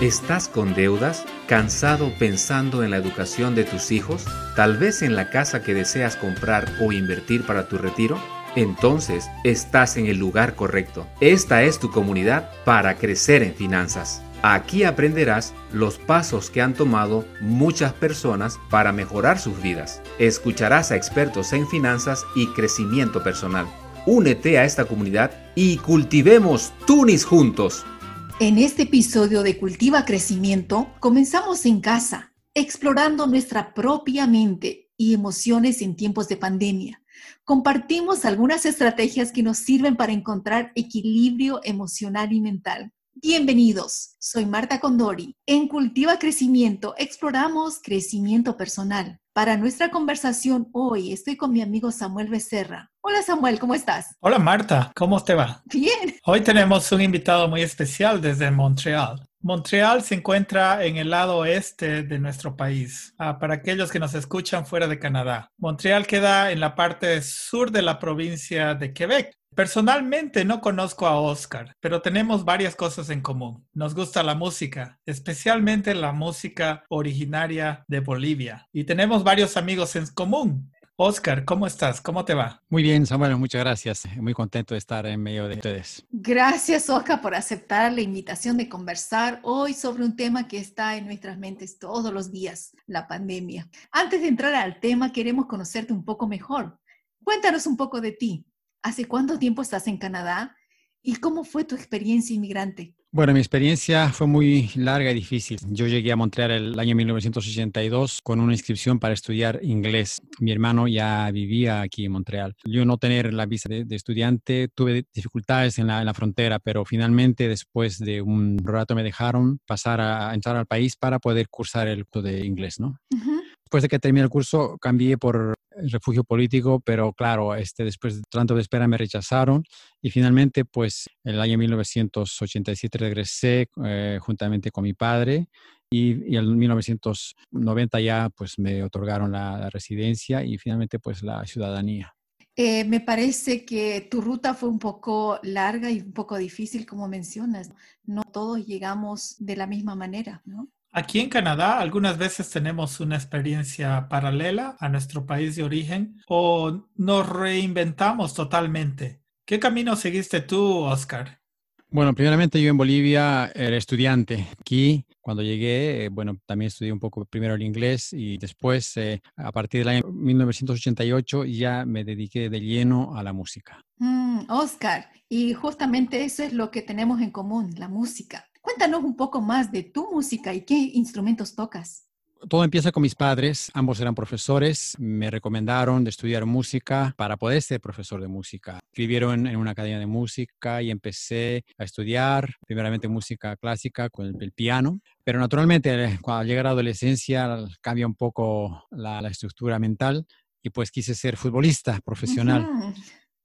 ¿Estás con deudas? ¿Cansado pensando en la educación de tus hijos? ¿Tal vez en la casa que deseas comprar o invertir para tu retiro? Entonces, estás en el lugar correcto. Esta es tu comunidad para crecer en finanzas. Aquí aprenderás los pasos que han tomado muchas personas para mejorar sus vidas. Escucharás a expertos en finanzas y crecimiento personal. Únete a esta comunidad y cultivemos Tunis juntos. En este episodio de Cultiva Crecimiento, comenzamos en casa, explorando nuestra propia mente y emociones en tiempos de pandemia. Compartimos algunas estrategias que nos sirven para encontrar equilibrio emocional y mental. Bienvenidos, soy Marta Condori. En Cultiva Crecimiento exploramos crecimiento personal. Para nuestra conversación hoy estoy con mi amigo Samuel Becerra. Hola Samuel, ¿cómo estás? Hola Marta, ¿cómo te va? Bien. Hoy tenemos un invitado muy especial desde Montreal. Montreal se encuentra en el lado oeste de nuestro país, ah, para aquellos que nos escuchan fuera de Canadá. Montreal queda en la parte sur de la provincia de Quebec, Personalmente no conozco a Oscar, pero tenemos varias cosas en común. Nos gusta la música, especialmente la música originaria de Bolivia. Y tenemos varios amigos en común. Oscar, ¿cómo estás? ¿Cómo te va? Muy bien, Samuel, muchas gracias. Muy contento de estar en medio de ustedes. Gracias, Oscar, por aceptar la invitación de conversar hoy sobre un tema que está en nuestras mentes todos los días, la pandemia. Antes de entrar al tema, queremos conocerte un poco mejor. Cuéntanos un poco de ti. ¿Hace cuánto tiempo estás en Canadá? ¿Y cómo fue tu experiencia inmigrante? Bueno, mi experiencia fue muy larga y difícil. Yo llegué a Montreal el año 1982 con una inscripción para estudiar inglés. Mi hermano ya vivía aquí en Montreal. Yo no tener la visa de, estudiante, tuve dificultades en la, frontera, pero finalmente después de un rato me dejaron pasar a, entrar al país para poder cursar el curso de inglés, ¿no? Después de que terminé el curso, cambié por refugio político, pero claro, este, después de tanto de espera me rechazaron y finalmente, pues, el año 1987 regresé eh, juntamente con mi padre y, en 1990 ya, pues, me otorgaron la, residencia y finalmente, pues, la ciudadanía. Eh, me parece que tu ruta fue un poco larga y un poco difícil, como mencionas. No todos llegamos de la misma manera, ¿no? Aquí en Canadá algunas veces tenemos una experiencia paralela a nuestro país de origen o nos reinventamos totalmente. ¿Qué camino seguiste tú, Oscar? Bueno, primeramente yo en Bolivia era estudiante. Aquí, cuando llegué, eh, bueno, también estudié un poco primero el inglés y después, eh, a partir del año 1988, ya me dediqué de lleno a la música. Mm, Oscar, y justamente eso es lo que tenemos en común, la música. Cuéntanos un poco más de tu música y qué instrumentos tocas. Todo empieza con mis padres, ambos eran profesores, me recomendaron de estudiar música para poder ser profesor de música. Escribieron en una academia de música y empecé a estudiar primeramente música clásica con el, piano, pero naturalmente cuando llega la adolescencia cambia un poco la, estructura mental y pues quise ser futbolista profesional.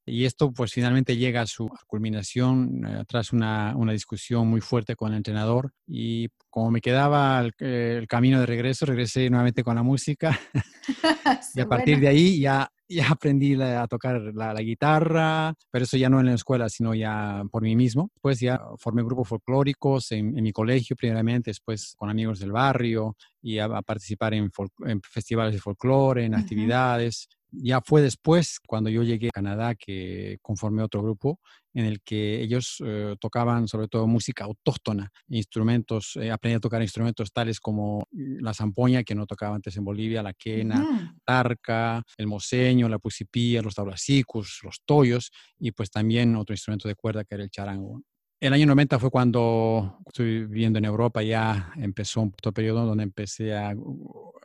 Y esto pues finalmente llega a su culminación eh, tras una, una, discusión muy fuerte con el entrenador y como me quedaba el, camino de regreso, regresé nuevamente con la música y a partir de ahí ya, ya aprendí a tocar la, guitarra, pero eso ya no en la escuela, sino ya por mí mismo. Después ya formé grupos folclóricos en, en mi colegio primeramente, después con amigos del barrio y a, participar en, en, festivales de folclore, en actividades ya fue después, cuando yo llegué a Canadá, que conformé otro grupo en el que ellos eh, tocaban sobre todo música autóctona, instrumentos, eh, aprendí a tocar instrumentos tales como la zampoña, que no tocaba antes en Bolivia, la quena, tarca, el moseño, la pusipía, los tablacicus, los toyos, y pues también otro instrumento de cuerda que era el charango. El año 90 fue cuando estoy viviendo en Europa, ya empezó un periodo donde empecé a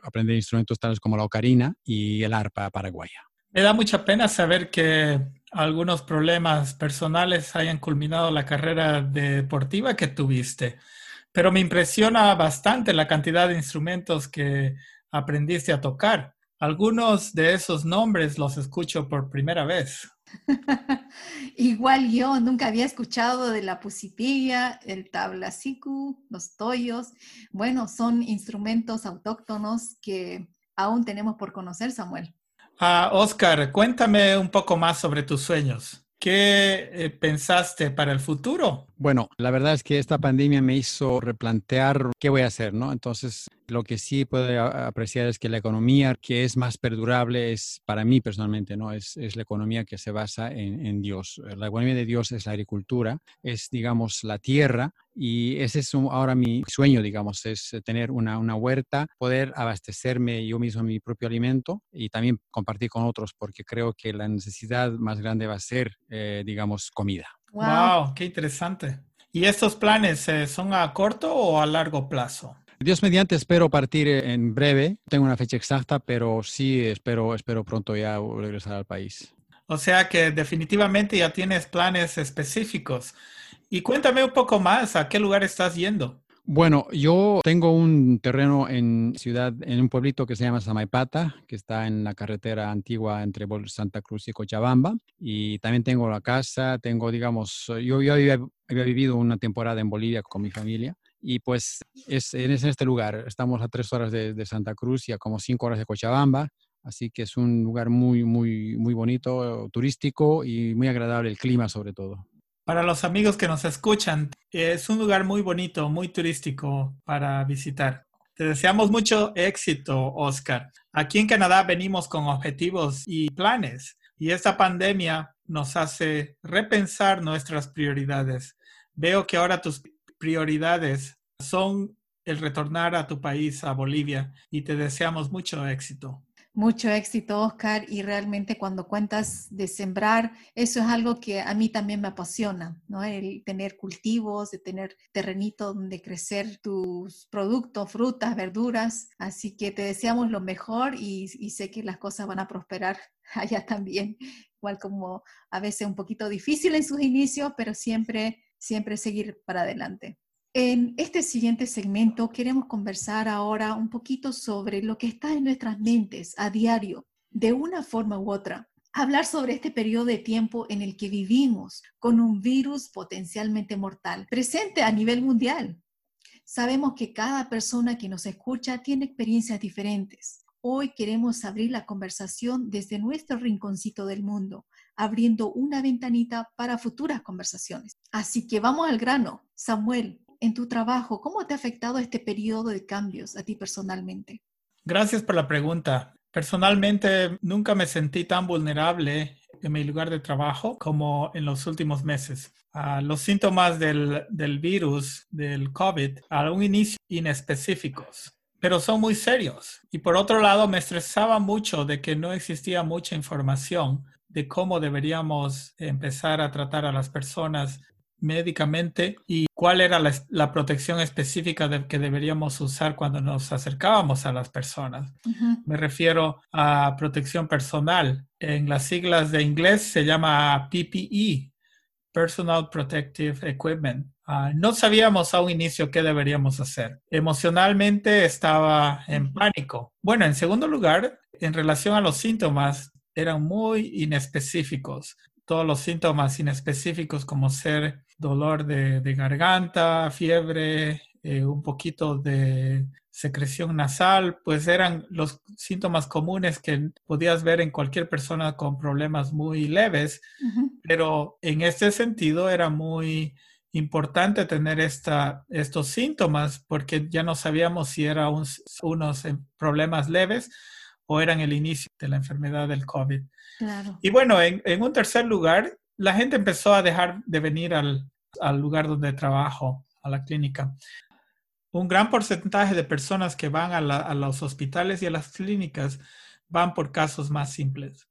aprender instrumentos tales como la ocarina y el arpa paraguaya. Me da mucha pena saber que algunos problemas personales hayan culminado la carrera deportiva que tuviste, pero me impresiona bastante la cantidad de instrumentos que aprendiste a tocar. Algunos de esos nombres los escucho por primera vez. Igual yo nunca había escuchado de la pusipilla, el tablacicu, los toyos. Bueno, son instrumentos autóctonos que aún tenemos por conocer, Samuel. Ah, Oscar, cuéntame un poco más sobre tus sueños. ¿Qué eh, pensaste para el futuro? Bueno, la verdad es que esta pandemia me hizo replantear qué voy a hacer, ¿no? Entonces, lo que sí puedo apreciar es que la economía que es más perdurable es, para mí personalmente, ¿no? Es, es la economía que se basa en, en, Dios. La economía de Dios es la agricultura, es, digamos, la tierra y ese es ahora mi sueño, digamos, es tener una, una huerta, poder abastecerme yo mismo mi propio alimento y también compartir con otros, porque creo que la necesidad más grande va a ser, eh, digamos, comida. Wow. qué interesante. ¿Y estos planes eh, son a corto o a largo plazo? Dios mediante, espero partir en breve. Tengo una fecha exacta, pero sí espero, espero pronto ya regresar al país. O sea que definitivamente ya tienes planes específicos. Y cuéntame un poco más, ¿a qué lugar estás yendo? Bueno, yo tengo un terreno en ciudad, en un pueblito que se llama Samaipata, que está en la carretera antigua entre Santa Cruz y Cochabamba. Y también tengo la casa, tengo, digamos, yo, yo había, vivido una temporada en Bolivia con mi familia. Y pues es, en este lugar, estamos a tres horas de, de Santa Cruz y a como cinco horas de Cochabamba. Así que es un lugar muy, muy, muy bonito, turístico y muy agradable el clima sobre todo. Para los amigos que nos escuchan, es un lugar muy bonito, muy turístico para visitar. Te deseamos mucho éxito, Oscar. Aquí en Canadá venimos con objetivos y planes y esta pandemia nos hace repensar nuestras prioridades. Veo que ahora tus prioridades son el retornar a tu país, a Bolivia, y te deseamos mucho éxito. Mucho éxito, Oscar, y realmente cuando cuentas de sembrar, eso es algo que a mí también me apasiona, ¿no? El tener cultivos, de tener terrenito donde crecer tus productos, frutas, verduras. Así que te deseamos lo mejor y, y sé que las cosas van a prosperar allá también, igual como a veces un poquito difícil en sus inicios, pero siempre, siempre seguir para adelante. En este siguiente segmento queremos conversar ahora un poquito sobre lo que está en nuestras mentes a diario, de una forma u otra. Hablar sobre este periodo de tiempo en el que vivimos con un virus potencialmente mortal, presente a nivel mundial. Sabemos que cada persona que nos escucha tiene experiencias diferentes. Hoy queremos abrir la conversación desde nuestro rinconcito del mundo, abriendo una ventanita para futuras conversaciones. Así que vamos al grano. Samuel, en tu trabajo, ¿cómo te ha afectado este periodo de cambios a ti personalmente? Gracias por la pregunta. Personalmente, nunca me sentí tan vulnerable en mi lugar de trabajo como en los últimos meses. Uh, los síntomas del, del, virus, del COVID, a un inicio inespecíficos, pero son muy serios. Y por otro lado, me estresaba mucho de que no existía mucha información de cómo deberíamos empezar a tratar a las personas médicamente y cuál era la, protección específica de, que deberíamos usar cuando nos acercábamos a las personas. Me refiero a protección personal. En las siglas de inglés se llama PPE, Personal Protective Equipment. Ah, no sabíamos a un inicio qué deberíamos hacer. Emocionalmente estaba en pánico. Bueno, en segundo lugar, en relación a los síntomas, eran muy inespecíficos. Todos los síntomas inespecíficos como ser dolor de, garganta, fiebre, eh, un poquito de secreción nasal, pues eran los síntomas comunes que podías ver en cualquier persona con problemas muy leves, pero en este sentido era muy importante tener esta, estos síntomas porque ya no sabíamos si eran unos problemas leves o eran el inicio de la enfermedad del COVID. Y bueno, en, un tercer lugar, la gente empezó a dejar de venir al, lugar donde trabajo, a la clínica. Un gran porcentaje de personas que van a, los hospitales y a las clínicas van por casos más simples.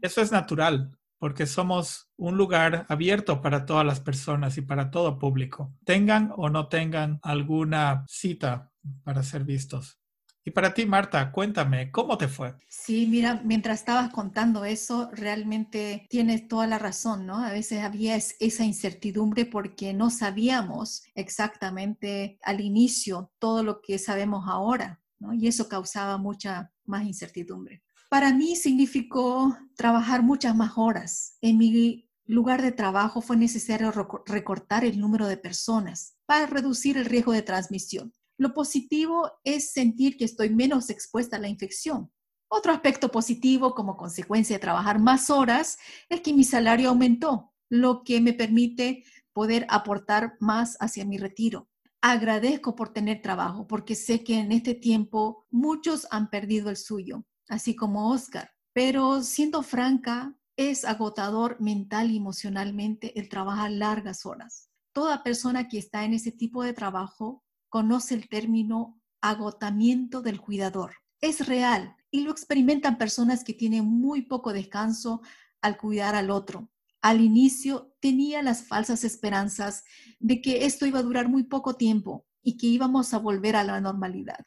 Eso es natural, porque somos un lugar abierto para todas las personas y para todo público, tengan o no tengan alguna cita para ser vistos. Y para ti, Marta, cuéntame, ¿cómo te fue? Sí, mira, mientras estabas contando eso, realmente tienes toda la razón, ¿no? A veces había esa incertidumbre porque no sabíamos exactamente al inicio todo lo que sabemos ahora, ¿no? Y eso causaba mucha más incertidumbre. Para mí significó trabajar muchas más horas. En mi lugar de trabajo fue necesario recortar el número de personas para reducir el riesgo de transmisión. Lo positivo es sentir que estoy menos expuesta a la infección. Otro aspecto positivo como consecuencia de trabajar más horas es que mi salario aumentó, lo que me permite poder aportar más hacia mi retiro. Agradezco por tener trabajo porque sé que en este tiempo muchos han perdido el suyo, así como Oscar. Pero siendo franca, es agotador mental y emocionalmente el trabajar largas horas. Toda persona que está en ese tipo de trabajo conoce el término agotamiento del cuidador. Es real y lo experimentan personas que tienen muy poco descanso al cuidar al otro. Al inicio tenía las falsas esperanzas de que esto iba a durar muy poco tiempo y que íbamos a volver a la normalidad.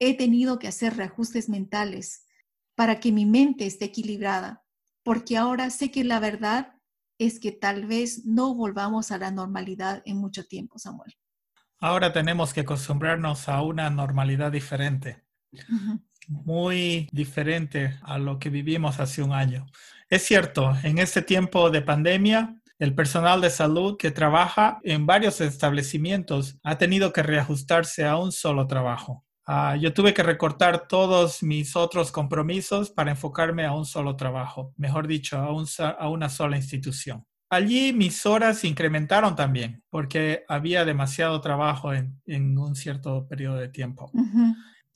He tenido que hacer reajustes mentales para que mi mente esté equilibrada, porque ahora sé que la verdad es que tal vez no volvamos a la normalidad en mucho tiempo, Samuel. Ahora tenemos que acostumbrarnos a una normalidad diferente muy diferente a lo que vivimos hace un año. Es cierto, en este tiempo de pandemia, el personal de salud que trabaja en varios establecimientos ha tenido que reajustarse a un solo trabajo. Ah, yo tuve que recortar todos mis otros compromisos para enfocarme a un solo trabajo, mejor dicho, a, una sola institución. Allí mis horas incrementaron también porque había demasiado trabajo en, un cierto periodo de tiempo.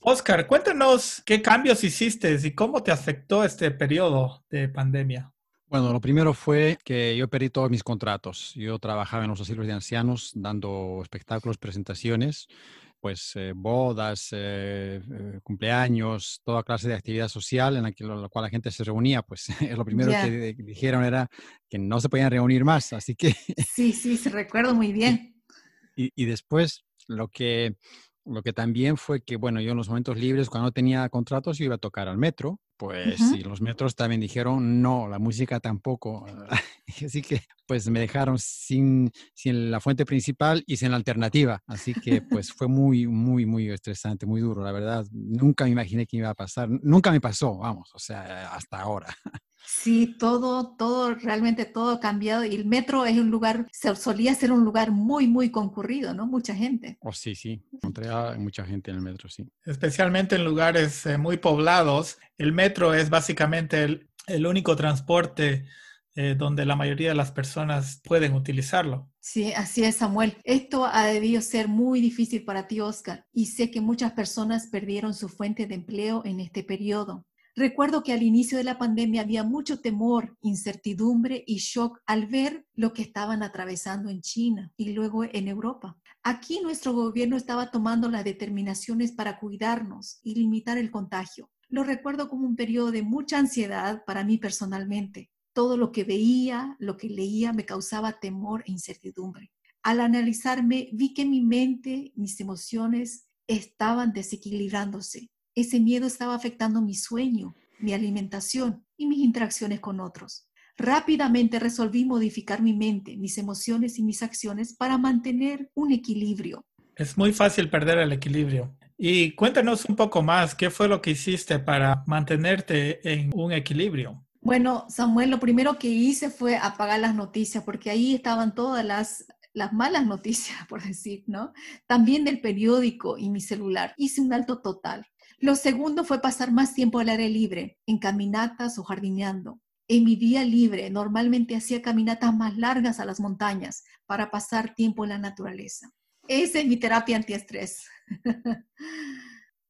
Oscar, cuéntanos qué cambios hiciste y cómo te afectó este periodo de pandemia. Bueno, lo primero fue que yo perdí todos mis contratos. Yo trabajaba en los asilos de ancianos dando espectáculos, presentaciones, pues eh, bodas, eh, eh, cumpleaños, toda clase de actividad social en la, que, la cual la gente se reunía. Pues lo primero que dijeron era que no se podían reunir más, así que... Sí, sí, se recuerdo muy bien. Y, y después lo que lo que también fue que, bueno, yo en los momentos libres, cuando no tenía contratos, yo iba a tocar al metro, pues, y los metros también dijeron, no, la música tampoco. Así que, pues, me dejaron sin, sin la fuente principal y sin la alternativa. Así que, pues, fue muy, muy, muy estresante, muy duro, la verdad. Nunca me imaginé que iba a pasar. Nunca me pasó, vamos, o sea, hasta ahora. Sí, todo, todo, realmente todo ha cambiado y el metro es un lugar, solía ser un lugar muy, muy concurrido, ¿no? Mucha gente. Oh, sí, sí, encontré mucha gente en el metro, sí. Especialmente en lugares eh, muy poblados, el metro es básicamente el, único transporte eh, donde la mayoría de las personas pueden utilizarlo. Sí, así es, Samuel. Esto ha debido ser muy difícil para ti, Oscar, y sé que muchas personas perdieron su fuente de empleo en este periodo. Recuerdo que al inicio de la pandemia había mucho temor, incertidumbre y shock al ver lo que estaban atravesando en China y luego en Europa. Aquí nuestro gobierno estaba tomando las determinaciones para cuidarnos y limitar el contagio. Lo recuerdo como un periodo de mucha ansiedad para mí personalmente. Todo lo que veía, lo que leía me causaba temor e incertidumbre. Al analizarme, vi que mi mente, mis emociones estaban desequilibrándose ese miedo estaba afectando mi sueño, mi alimentación y mis interacciones con otros. Rápidamente resolví modificar mi mente, mis emociones y mis acciones para mantener un equilibrio. Es muy fácil perder el equilibrio. Y cuéntanos un poco más, ¿qué fue lo que hiciste para mantenerte en un equilibrio? Bueno, Samuel, lo primero que hice fue apagar las noticias, porque ahí estaban todas las, las malas noticias, por decir, ¿no? También del periódico y mi celular. Hice un alto total. Lo segundo fue pasar más tiempo al aire libre, en caminatas o jardineando. En mi día libre normalmente hacía caminatas más largas a las montañas para pasar tiempo en la naturaleza. Esa es mi terapia antiestrés.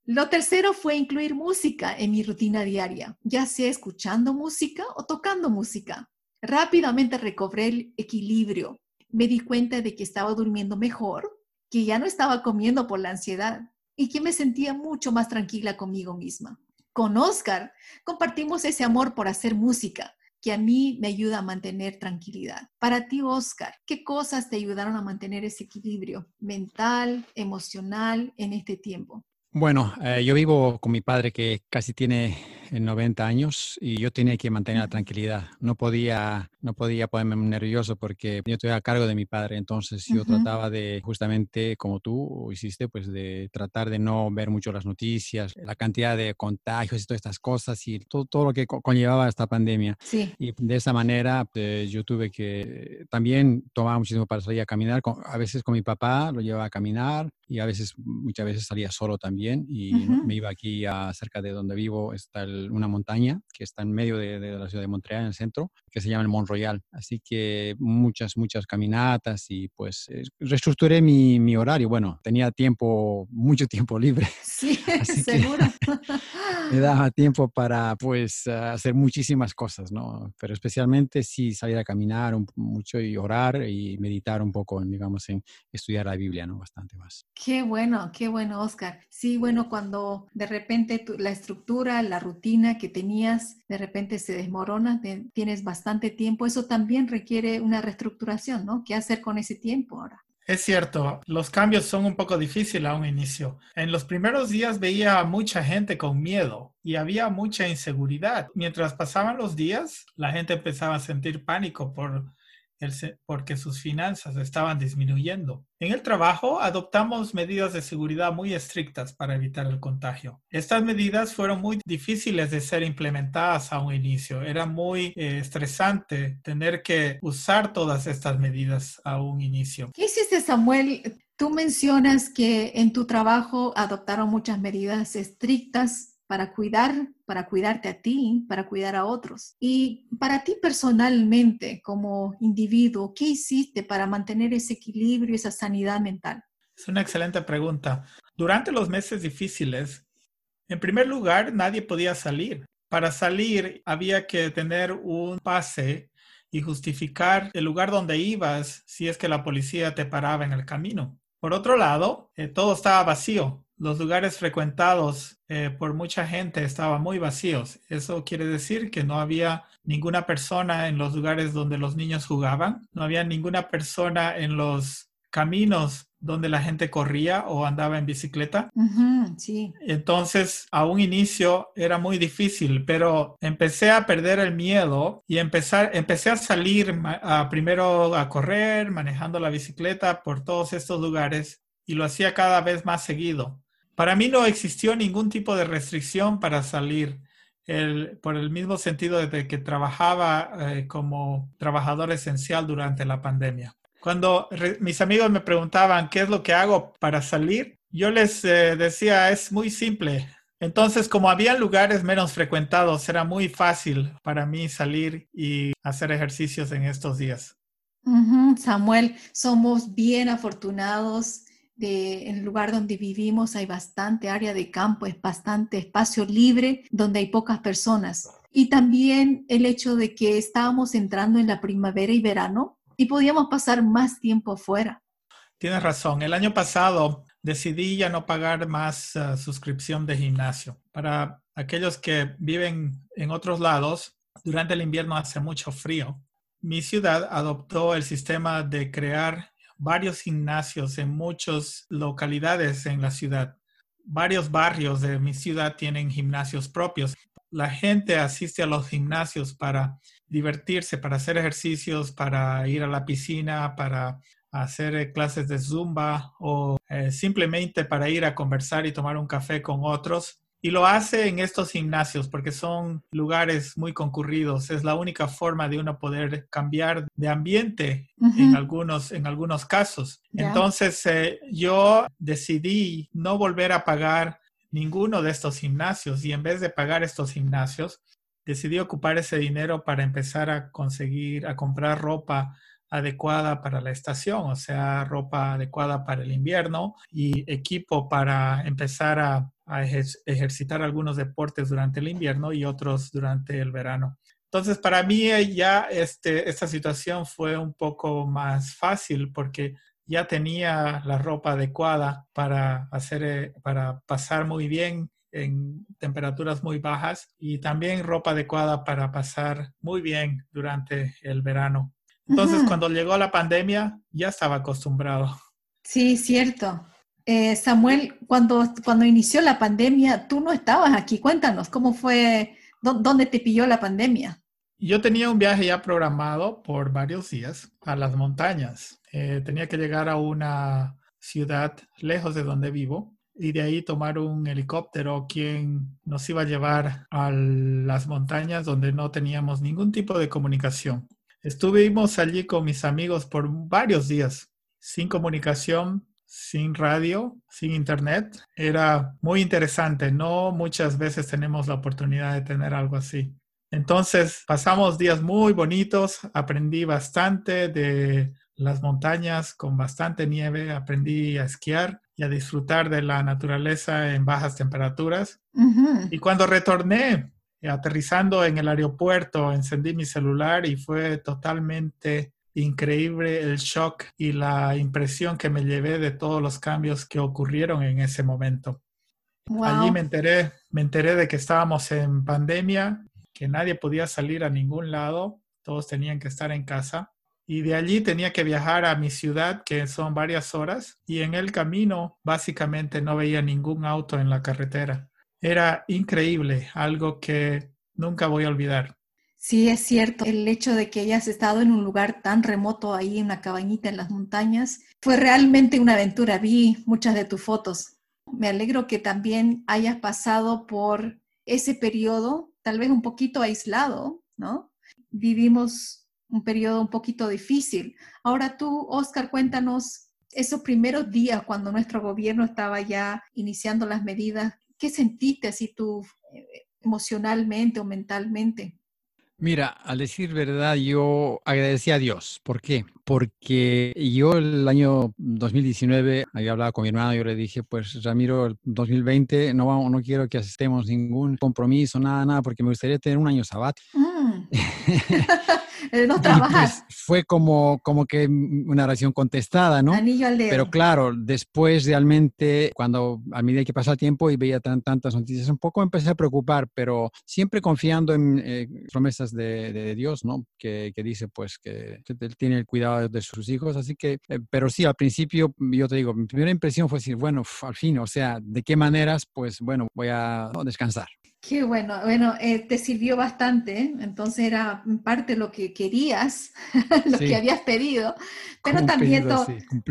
Lo tercero fue incluir música en mi rutina diaria, ya sea escuchando música o tocando música. Rápidamente recobré el equilibrio. Me di cuenta de que estaba durmiendo mejor, que ya no estaba comiendo por la ansiedad y que me sentía mucho más tranquila conmigo misma. Con Oscar compartimos ese amor por hacer música que a mí me ayuda a mantener tranquilidad. Para ti, Oscar, ¿qué cosas te ayudaron a mantener ese equilibrio mental, emocional en este tiempo? Bueno, eh, yo vivo con mi padre que casi tiene 90 años y yo tenía que mantener la tranquilidad. No podía, no podía ponerme nervioso porque yo estoy a cargo de mi padre, entonces yo trataba de justamente como tú hiciste, pues de tratar de no ver mucho las noticias, la cantidad de contagios y todas estas cosas y todo, todo lo que conllevaba esta pandemia. Sí. Y de esa manera pues, yo tuve que también tomar muchísimo para salir a caminar, a veces con mi papá lo llevaba a caminar y a veces, muchas veces salía solo también y me iba aquí a, cerca de donde vivo, está una montaña que está en medio de, de la ciudad de Montreal, en el centro, que se llama el Mont Royal. Así que muchas, muchas caminatas y pues eh, reestructuré mi, mi, horario. Bueno, tenía tiempo, mucho tiempo libre. Sí, seguro. me daba tiempo para pues hacer muchísimas cosas, ¿no? Pero especialmente sí salir a caminar mucho y orar y meditar un poco, digamos, en estudiar la Biblia, ¿no? Bastante más. Qué bueno, qué bueno, Oscar. Sí, bueno, cuando de repente la estructura, la rutina que tenías, de repente se desmorona, tienes bastante tiempo, eso también requiere una reestructuración, ¿no? ¿Qué hacer con ese tiempo ahora? Es cierto, los cambios son un poco difíciles a un inicio. En los primeros días veía a mucha gente con miedo y había mucha inseguridad. Mientras pasaban los días, la gente empezaba a sentir pánico por porque sus finanzas estaban disminuyendo. En el trabajo adoptamos medidas de seguridad muy estrictas para evitar el contagio. Estas medidas fueron muy difíciles de ser implementadas a un inicio. Era muy eh, estresante tener que usar todas estas medidas a un inicio. ¿Qué hiciste, Samuel? Tú mencionas que en tu trabajo adoptaron muchas medidas estrictas para cuidar, para cuidarte a ti, para cuidar a otros. Y para ti personalmente, como individuo, ¿qué hiciste para mantener ese equilibrio, esa sanidad mental? Es una excelente pregunta. Durante los meses difíciles, en primer lugar, nadie podía salir. Para salir había que tener un pase y justificar el lugar donde ibas si es que la policía te paraba en el camino. Por otro lado, eh, todo estaba vacío los lugares frecuentados eh, por mucha gente estaban muy vacíos. Eso quiere decir que no había ninguna persona en los lugares donde los niños jugaban, no había ninguna persona en los caminos donde la gente corría o andaba en bicicleta. sí. Entonces, a un inicio era muy difícil, pero empecé a perder el miedo y empezar, empecé a salir a, primero a correr, manejando la bicicleta por todos estos lugares y lo hacía cada vez más seguido. Para mí no existió ningún tipo de restricción para salir. por el mismo sentido de que trabajaba eh, como trabajador esencial durante la pandemia. Cuando mis amigos me preguntaban qué es lo que hago para salir, yo les eh, decía, es muy simple. Entonces, como había lugares menos frecuentados, era muy fácil para mí salir y hacer ejercicios en estos días. Samuel, somos bien afortunados en el lugar donde vivimos hay bastante área de campo, es bastante espacio libre donde hay pocas personas. Y también el hecho de que estábamos entrando en la primavera y verano y podíamos pasar más tiempo afuera. Tienes razón. El año pasado decidí ya no pagar más uh, suscripción de gimnasio. Para aquellos que viven en otros lados, durante el invierno hace mucho frío. Mi ciudad adoptó el sistema de crear varios gimnasios en muchas localidades en la ciudad. Varios barrios de mi ciudad tienen gimnasios propios. La gente asiste a los gimnasios para divertirse, para hacer ejercicios, para ir a la piscina, para hacer eh, clases de zumba o eh, simplemente para ir a conversar y tomar un café con otros. Y lo hace en estos gimnasios porque son lugares muy concurridos. Es la única forma de uno poder cambiar de ambiente en, algunos, en algunos casos. Entonces eh, yo decidí no volver a pagar ninguno de estos gimnasios y en vez de pagar estos gimnasios, decidí ocupar ese dinero para empezar a conseguir, a comprar ropa adecuada para la estación, o sea, ropa adecuada para el invierno y equipo para empezar a a ejercitar algunos deportes durante el invierno y otros durante el verano. Entonces, para mí eh, ya este, esta situación fue un poco más fácil porque ya tenía la ropa adecuada para hacer, eh, para pasar muy bien en temperaturas muy bajas y también ropa adecuada para pasar muy bien durante el verano. Entonces, cuando llegó la pandemia, ya estaba acostumbrado. Sí, cierto. Eh, Samuel, cuando, cuando inició la pandemia, tú no estabas aquí. Cuéntanos, ¿cómo fue? ¿Dónde te pilló la pandemia? Yo tenía un viaje ya programado por varios días a las montañas. Eh, tenía que llegar a una ciudad lejos de donde vivo y de ahí tomar un helicóptero quien nos iba a llevar a las montañas donde no teníamos ningún tipo de comunicación. Estuvimos allí con mis amigos por varios días, sin comunicación, sin radio, sin internet. Era muy interesante. No muchas veces tenemos la oportunidad de tener algo así. Entonces pasamos días muy bonitos, aprendí bastante de las montañas con bastante nieve, aprendí a esquiar y a disfrutar de la naturaleza en bajas temperaturas. Y cuando retorné, aterrizando en el aeropuerto, encendí mi celular y fue totalmente increíble el shock y la impresión que me llevé de todos los cambios que ocurrieron en ese momento. Allí me enteré, me enteré de que estábamos en pandemia, que nadie podía salir a ningún lado, todos tenían que estar en casa. Y de allí tenía que viajar a mi ciudad, que son varias horas, y en el camino básicamente no veía ningún auto en la carretera. Era increíble, algo que nunca voy a olvidar. Sí, es cierto. El hecho de que hayas estado en un lugar tan remoto ahí, en una cabañita en las montañas, fue realmente una aventura. Vi muchas de tus fotos. Me alegro que también hayas pasado por ese periodo, tal vez un poquito aislado, ¿no? Vivimos un periodo un poquito difícil. Ahora tú, Oscar, cuéntanos esos primeros días cuando nuestro gobierno estaba ya iniciando las medidas. ¿Qué sentiste así tú eh, emocionalmente o mentalmente? Mira, al decir verdad, yo agradecí a Dios. ¿Por qué? Porque yo el año 2019 había hablado con mi hermano y yo le dije, pues Ramiro, el 2020 no, no quiero que asistemos ningún compromiso, nada, nada, porque me gustaría tener un año sabático. Mm. no pues, trabajas. fue como, como que una oración contestada, ¿no? Anillo al dedo. Pero claro, después realmente, cuando a medida que pasa el tiempo y veía tantas noticias, un poco empecé a preocupar, pero siempre confiando en eh, promesas de, Dios, ¿no? Que, que, dice pues que, Él tiene el cuidado de sus hijos. Así que, eh, pero sí, al principio, yo te digo, mi primera impresión fue decir, bueno, al fin, o sea, ¿de qué maneras? Pues bueno, voy a descansar. Qué bueno, bueno, eh, te sirvió bastante, ¿eh? entonces era parte lo que querías, lo que habías pedido, pero también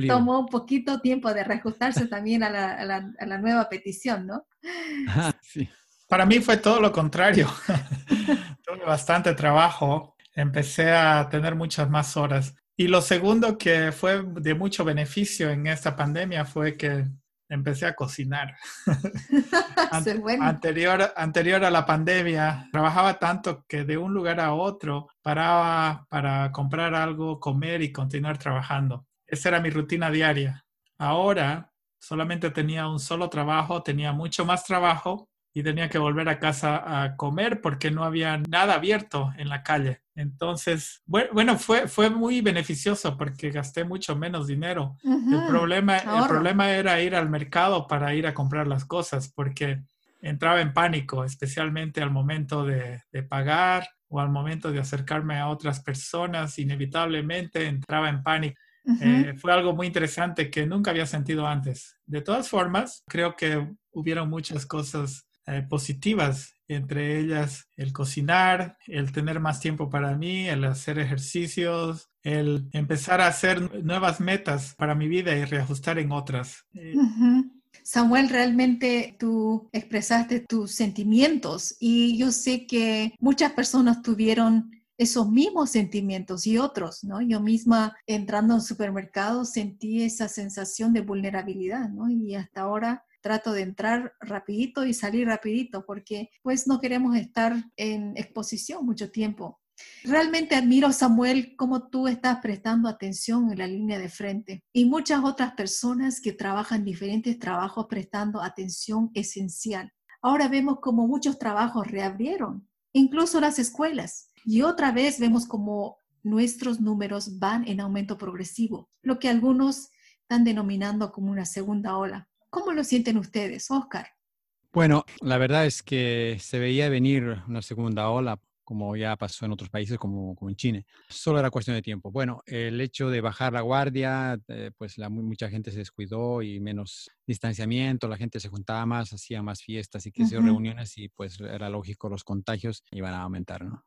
tomó un poquito tiempo de reajustarse también a la, nueva petición, ¿no? sí. Para mí fue todo lo contrario. Tuve bastante trabajo, empecé a tener muchas más horas. Y lo segundo que fue de mucho beneficio en esta pandemia fue que empecé a cocinar. anterior, anterior a la pandemia, trabajaba tanto que de un lugar a otro paraba para comprar algo, comer y continuar trabajando. Esa era mi rutina diaria. Ahora solamente tenía un solo trabajo, tenía mucho más trabajo y tenía que volver a casa a comer porque no había nada abierto en la calle. Entonces, bueno, fue, fue muy beneficioso porque gasté mucho menos dinero. el, problema, el problema era ir al mercado para ir a comprar las cosas porque entraba en pánico, especialmente al momento de, pagar o al momento de acercarme a otras personas, inevitablemente entraba en pánico. Eh, fue algo muy interesante que nunca había sentido antes. De todas formas, creo que hubieron muchas cosas eh, positivas, entre ellas el cocinar, el tener más tiempo para mí, el hacer ejercicios, el empezar a hacer nuevas metas para mi vida y reajustar en otras. Eh, Samuel, realmente tú expresaste tus sentimientos y yo sé que muchas personas tuvieron esos mismos sentimientos y otros, ¿no? Yo misma entrando en supermercados sentí esa sensación de vulnerabilidad, ¿no? Y hasta ahora trato de entrar rapidito y salir rapidito porque pues no queremos estar en exposición mucho tiempo. Realmente admiro, Samuel, cómo tú estás prestando atención en la línea de frente y muchas otras personas que trabajan diferentes trabajos prestando atención esencial. Ahora vemos como muchos trabajos reabrieron, incluso las escuelas, y otra vez vemos como nuestros números van en aumento progresivo, lo que algunos están denominando como una segunda ola. ¿Cómo lo sienten ustedes, Oscar? Bueno, la verdad es que se veía venir una segunda ola como ya pasó en otros países como, como en China. Solo era cuestión de tiempo. Bueno, el hecho de bajar la guardia, eh, pues la, mucha gente se descuidó y menos distanciamiento, la gente se juntaba más, hacía más fiestas y que uh reuniones y pues era lógico los contagios iban a aumentar, ¿no?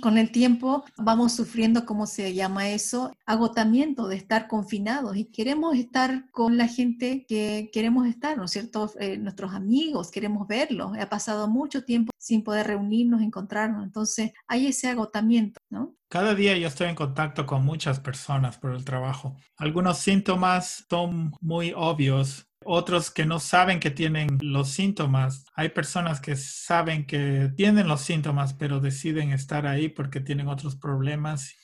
Con el tiempo vamos sufriendo, ¿cómo se llama eso? Agotamiento de estar confinados y queremos estar con la gente que queremos estar, ¿no es cierto? Eh, nuestros amigos, queremos verlos. Ha pasado mucho tiempo sin poder reunirnos, encontrarnos. Entonces hay ese agotamiento, ¿no? Cada día yo estoy en contacto con muchas personas por el trabajo. Algunos síntomas son muy obvios, otros que no saben que tienen los síntomas. Hay personas que saben que tienen los síntomas, pero deciden estar ahí porque tienen otros problemas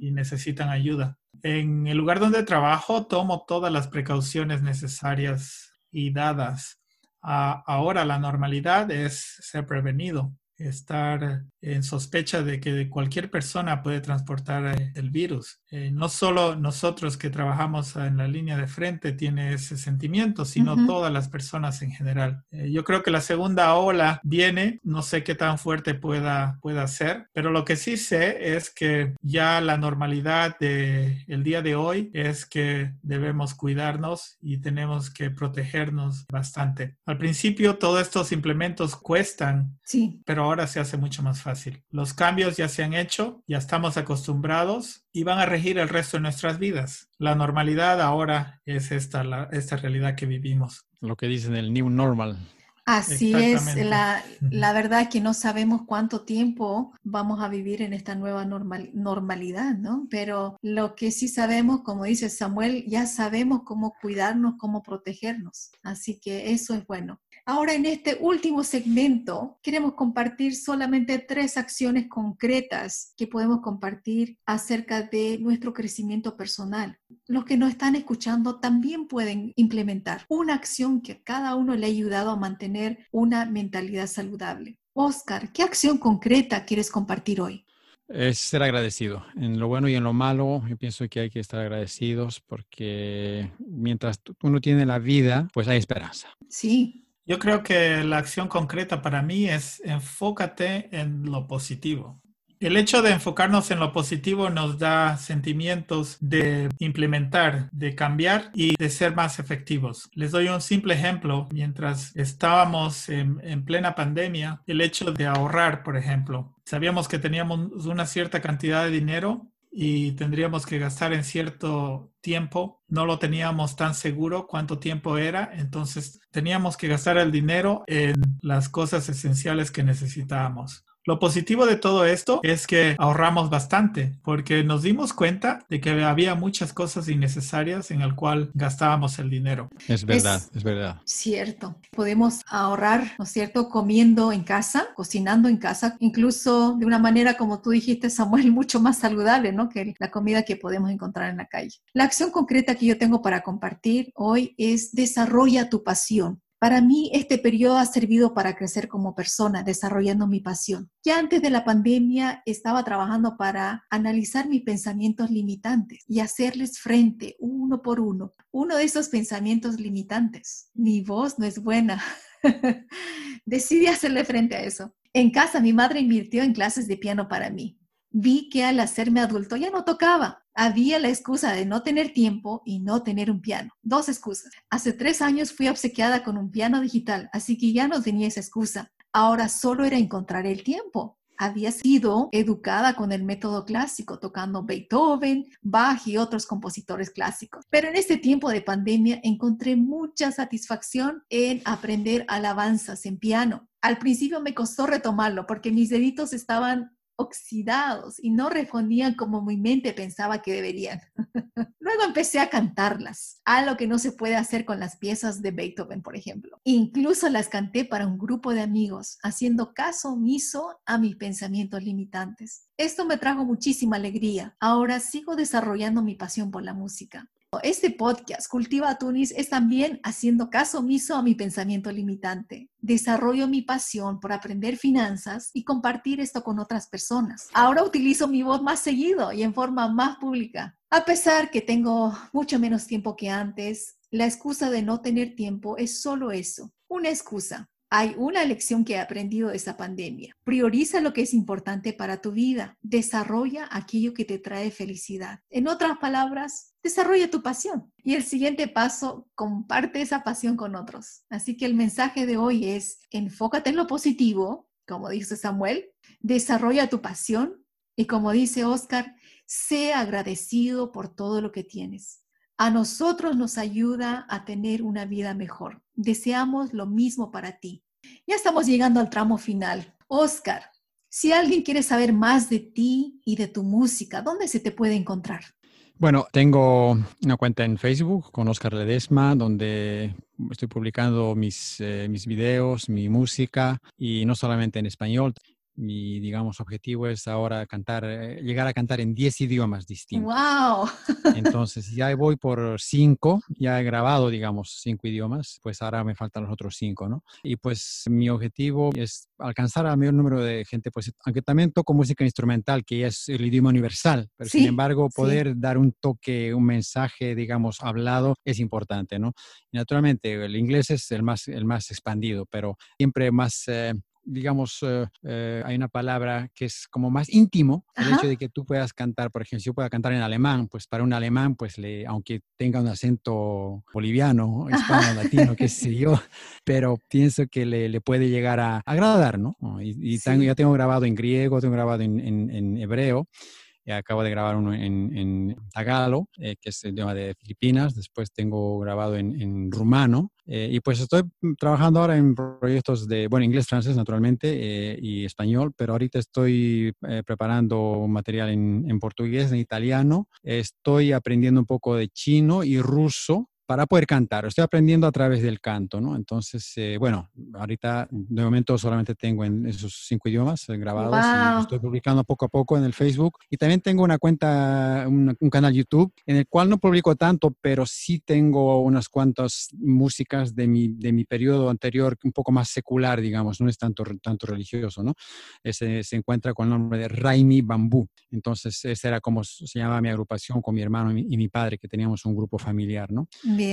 y necesitan ayuda. En el lugar donde trabajo, tomo todas las precauciones necesarias y dadas. Ahora la normalidad es ser prevenido estar en sospecha de que cualquier persona puede transportar eh, el virus. Eh, no solo nosotros que trabajamos en la línea de frente tiene ese sentimiento, sino todas las personas en general. Eh, yo creo que la segunda ola viene, no sé qué tan fuerte pueda, pueda ser, pero lo que sí sé es que ya la normalidad del el día de hoy es que debemos cuidarnos y tenemos que protegernos bastante. Al principio todos estos implementos cuestan, sí. pero ahora se hace mucho más fácil. Los cambios ya se han hecho, ya estamos acostumbrados y van a regir el resto de nuestras vidas. La normalidad ahora es esta, la, esta realidad que vivimos. Lo que dicen el new normal. Así es, la, la, verdad que no sabemos cuánto tiempo vamos a vivir en esta nueva normal, normalidad, ¿no? Pero lo que sí sabemos, como dice Samuel, ya sabemos cómo cuidarnos, cómo protegernos. Así que eso es bueno. Ahora en este último segmento queremos compartir solamente tres acciones concretas que podemos compartir acerca de nuestro crecimiento personal. Los que nos están escuchando también pueden implementar una acción que a cada uno le ha ayudado a mantener una mentalidad saludable. Oscar, ¿qué acción concreta quieres compartir hoy? Es ser agradecido. En lo bueno y en lo malo, yo pienso que hay que estar agradecidos porque mientras uno tiene la vida, pues hay esperanza. Sí, yo creo que la acción concreta para mí es enfócate en lo positivo. El hecho de enfocarnos en lo positivo nos da sentimientos de implementar, de cambiar y de ser más efectivos. Les doy un simple ejemplo. Mientras estábamos en, en, plena pandemia, el hecho de ahorrar, por ejemplo, sabíamos que teníamos una cierta cantidad de dinero y tendríamos que gastar en cierto tiempo. No lo teníamos tan seguro cuánto tiempo era, entonces teníamos que gastar el dinero en las cosas esenciales que necesitábamos. Lo positivo de todo esto es que ahorramos bastante porque nos dimos cuenta de que había muchas cosas innecesarias en el cual gastábamos el dinero. Es verdad, es, verdad. Cierto. Podemos ahorrar, ¿no es cierto?, comiendo en casa, cocinando en casa, incluso de una manera, como tú dijiste, Samuel, mucho más saludable, ¿no?, que la comida que podemos encontrar en la calle. La acción concreta que yo tengo para compartir hoy es desarrolla tu pasión. Para mí, este periodo ha servido para crecer como persona, desarrollando mi pasión. Ya antes de la pandemia estaba trabajando para analizar mis pensamientos limitantes y hacerles frente uno por uno. Uno de esos pensamientos limitantes, mi voz no es buena. Decidí hacerle frente a eso. En casa, mi madre invirtió en clases de piano para mí vi que al hacerme adulto ya no tocaba. Había la excusa de no tener tiempo y no tener un piano. Dos excusas. Hace tres años fui obsequiada con un piano digital, así que ya no tenía esa excusa. Ahora solo era encontrar el tiempo. Había sido educada con el método clásico, tocando Beethoven, Bach y otros compositores clásicos. Pero en este tiempo de pandemia encontré mucha satisfacción en aprender alabanzas en piano. Al principio me costó retomarlo porque mis deditos estaban oxidados y no respondían como mi mente pensaba que deberían. Luego empecé a cantarlas, algo que no se puede hacer con las piezas de Beethoven, por ejemplo. Incluso las canté para un grupo de amigos, haciendo caso omiso a mis pensamientos limitantes. Esto me trajo muchísima alegría. Ahora sigo desarrollando mi pasión por la música. Este podcast, Cultiva Tunis, es también haciendo caso omiso a mi pensamiento limitante. Desarrollo mi pasión por aprender finanzas y compartir esto con otras personas. Ahora utilizo mi voz más seguido y en forma más pública. A pesar que tengo mucho menos tiempo que antes, la excusa de no tener tiempo es solo eso, una excusa. Hay una lección que he aprendido de esa pandemia. Prioriza lo que es importante para tu vida. Desarrolla aquello que te trae felicidad. En otras palabras, desarrolla tu pasión. Y el siguiente paso, comparte esa pasión con otros. Así que el mensaje de hoy es, enfócate en lo positivo, como dice Samuel, desarrolla tu pasión y como dice Oscar, sé agradecido por todo lo que tienes a nosotros nos ayuda a tener una vida mejor. Deseamos lo mismo para ti. Ya estamos llegando al tramo final. Oscar, si alguien quiere saber más de ti y de tu música, ¿dónde se te puede encontrar? Bueno, tengo una cuenta en Facebook con Oscar Ledesma, donde estoy publicando mis, eh, mis videos, mi música, y no solamente en español, mi, digamos, objetivo es ahora cantar, eh, llegar a cantar en 10 idiomas distintos. ¡Wow! Entonces, ya voy por 5, ya he grabado, digamos, 5 idiomas, pues ahora me faltan los otros 5, ¿no? Y pues mi objetivo es alcanzar al mayor número de gente, pues, aunque también toco música instrumental, que es el idioma universal, pero sin embargo, poder dar un toque, un mensaje, digamos, hablado, es importante, ¿no? Y naturalmente, el inglés es el más, el más expandido, pero siempre más... Eh, digamos, eh, eh, hay una palabra que es como más íntimo, el hecho de que tú puedas cantar, por ejemplo, si yo pueda cantar en alemán, pues para un alemán, pues le, aunque tenga un acento boliviano, hispano, latino, qué sé yo, pero pienso que le, le puede llegar a agradar, ¿no? Y, ya tengo grabado en griego, tengo grabado en, en, en hebreo, acabo de grabar uno en, en Tagalo, eh, que es el idioma de Filipinas. Después tengo grabado en, en rumano. Eh, y pues estoy trabajando ahora en proyectos de, bueno, inglés, francés naturalmente eh, y español, pero ahorita estoy preparando material en, en portugués, en italiano. Estoy aprendiendo un poco de chino y ruso para poder cantar. Estoy aprendiendo a través del canto, ¿no? Entonces, eh, bueno, ahorita de momento solamente tengo en esos cinco idiomas eh, grabados y estoy publicando poco a poco en el Facebook. Y también tengo una cuenta, un, canal YouTube en el cual no publico tanto, pero sí tengo unas cuantas músicas de mi, de mi periodo anterior, un poco más secular, digamos, no es tanto, tanto religioso, ¿no? Ese se encuentra con el nombre de Raimi Bambú. Entonces, esa era como se llamaba mi agrupación con mi hermano y mi, y mi padre, que teníamos un grupo familiar, ¿no?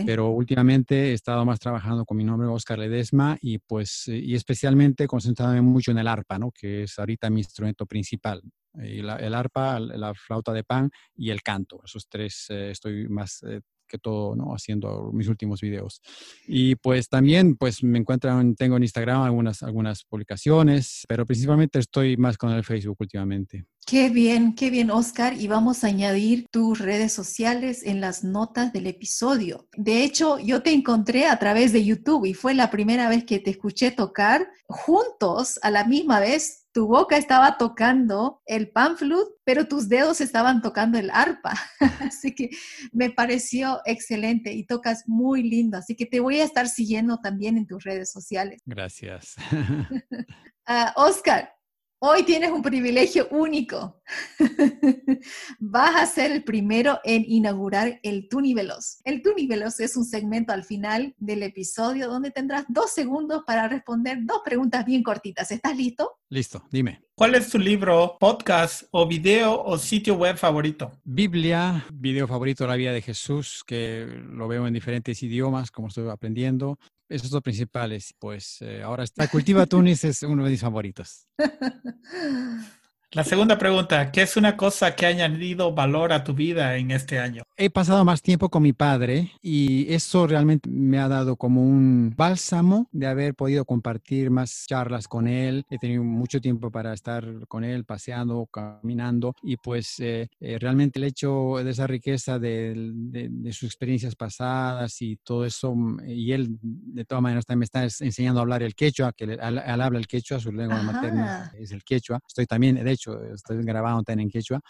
Pero últimamente he estado más trabajando con mi nombre Oscar Ledesma y pues eh, y especialmente concentrándome mucho en el arpa, ¿no? Que es ahorita mi instrumento principal. Y el arpa, la flauta de pan y el canto. Esos tres eh, estoy más eh, que todo, ¿no? Haciendo mis últimos videos. Y pues también, pues me encuentran, tengo en Instagram algunas, algunas publicaciones, pero principalmente estoy más con el Facebook últimamente. Qué bien, qué bien, Oscar. Y vamos a añadir tus redes sociales en las notas del episodio. De hecho, yo te encontré a través de YouTube y fue la primera vez que te escuché tocar juntos a la misma vez tu boca estaba tocando el pan flute, pero tus dedos estaban tocando el arpa. Así que me pareció excelente y tocas muy lindo. Así que te voy a estar siguiendo también en tus redes sociales. Gracias. Ah, Oscar, Hoy tienes un privilegio único. Vas a ser el primero en inaugurar el Tunivelos. El Tunivelos es un segmento al final del episodio donde tendrás dos segundos para responder dos preguntas bien cortitas. ¿Estás listo? Listo, dime. ¿Cuál es tu libro, podcast o video o sitio web favorito? Biblia, video favorito La vida de Jesús, que lo veo en diferentes idiomas, como estoy aprendiendo. Esos dos principales. Pues eh, ahora está Cultiva Tunis, es uno de mis favoritos. La segunda pregunta, ¿qué es una cosa que ha añadido valor a tu vida en este año? He pasado más tiempo con mi padre y eso realmente me ha dado como un bálsamo de haber podido compartir más charlas con él. He tenido mucho tiempo para estar con él, paseando, caminando y pues eh, eh, realmente el hecho de esa riqueza de, sus experiencias pasadas y todo eso, y él de todas maneras también me está enseñando a hablar el quechua, que él, habla el quechua, su lengua materna es el quechua. Estoy también, de hecho, estoy grabando en quechua.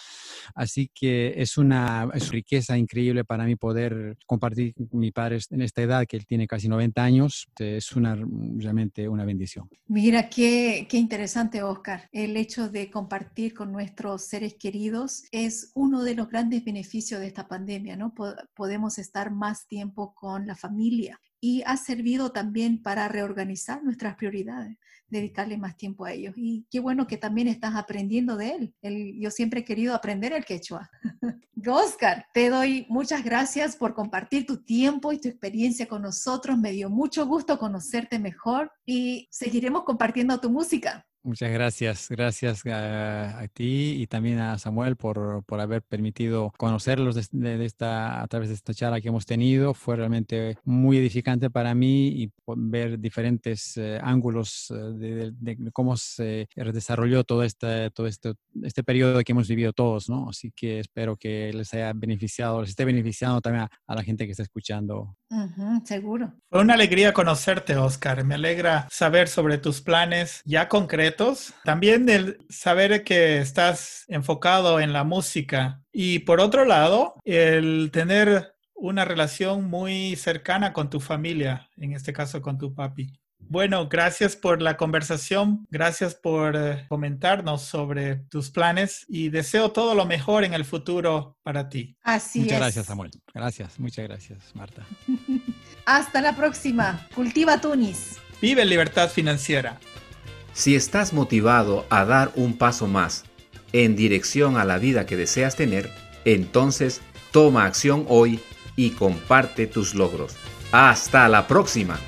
Así que es una riqueza increíble para mí poder compartir con mi padre en esta edad, que él tiene casi 90 años. Es una, realmente una bendición. Mira, qué, qué interesante, Oscar. El hecho de compartir con nuestros seres queridos es uno de los grandes beneficios de esta pandemia, ¿no? Podemos estar más tiempo con la familia y ha servido también para reorganizar nuestras prioridades dedicarle más tiempo a ellos. Y qué bueno que también estás aprendiendo de él. yo siempre he querido aprender el quechua. Oscar, te doy muchas gracias por compartir tu tiempo y tu experiencia con nosotros. Me dio mucho gusto conocerte mejor y seguiremos compartiendo tu música. Muchas gracias, gracias a, ti y también a Samuel por, por haber permitido conocerlos de, esta, a través de esta charla que hemos tenido. Fue realmente muy edificante para mí y ver diferentes eh, ángulos eh, de, cómo se desarrolló todo este, todo este, este periodo que hemos vivido todos, ¿no? Así que espero que les haya beneficiado, les esté beneficiando también a, la gente que está escuchando. seguro. Fue una alegría conocerte, Oscar. Me alegra saber sobre tus planes ya concretos también el saber que estás enfocado en la música y por otro lado, el tener una relación muy cercana con tu familia, en este caso con tu papi. Bueno, gracias por la conversación, gracias por eh, comentarnos sobre tus planes y deseo todo lo mejor en el futuro para ti. Así muchas es. gracias, Samuel. Gracias, muchas gracias, Marta. Hasta la próxima. Cultiva Tunis. Vive libertad financiera. Si estás motivado a dar un paso más en dirección a la vida que deseas tener, entonces toma acción hoy y comparte tus logros. Hasta la próxima.